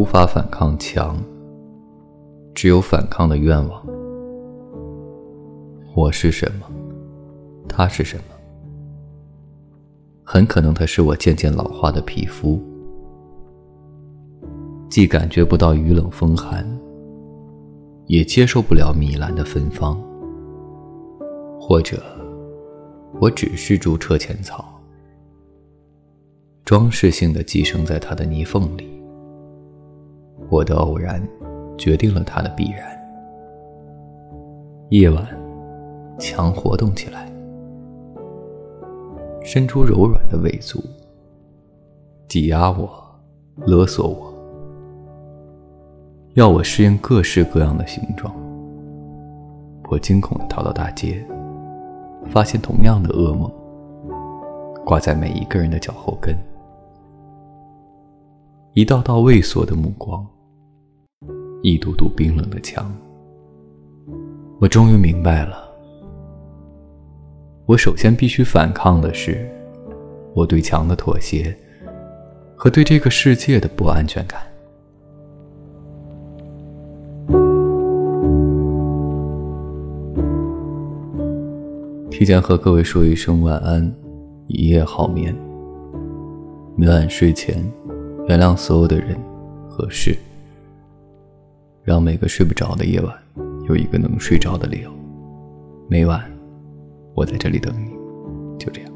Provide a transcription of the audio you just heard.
无法反抗强，只有反抗的愿望。我是什么？他是什么？很可能他是我渐渐老化的皮肤，既感觉不到雨冷风寒，也接受不了米兰的芬芳。或者，我只是株车前草，装饰性的寄生在他的泥缝里。我的偶然，决定了他的必然。夜晚，墙活动起来。伸出柔软的尾足，挤压我，勒索我，要我适应各式各样的形状。我惊恐地逃到大街，发现同样的噩梦挂在每一个人的脚后跟，一道道畏缩的目光，一堵堵冰冷的墙。我终于明白了。我首先必须反抗的是，我对墙的妥协和对这个世界的不安全感。提前和各位说一声晚安，一夜好眠。每晚睡前，原谅所有的人和事，让每个睡不着的夜晚有一个能睡着的理由。每晚。我在这里等你，就这样。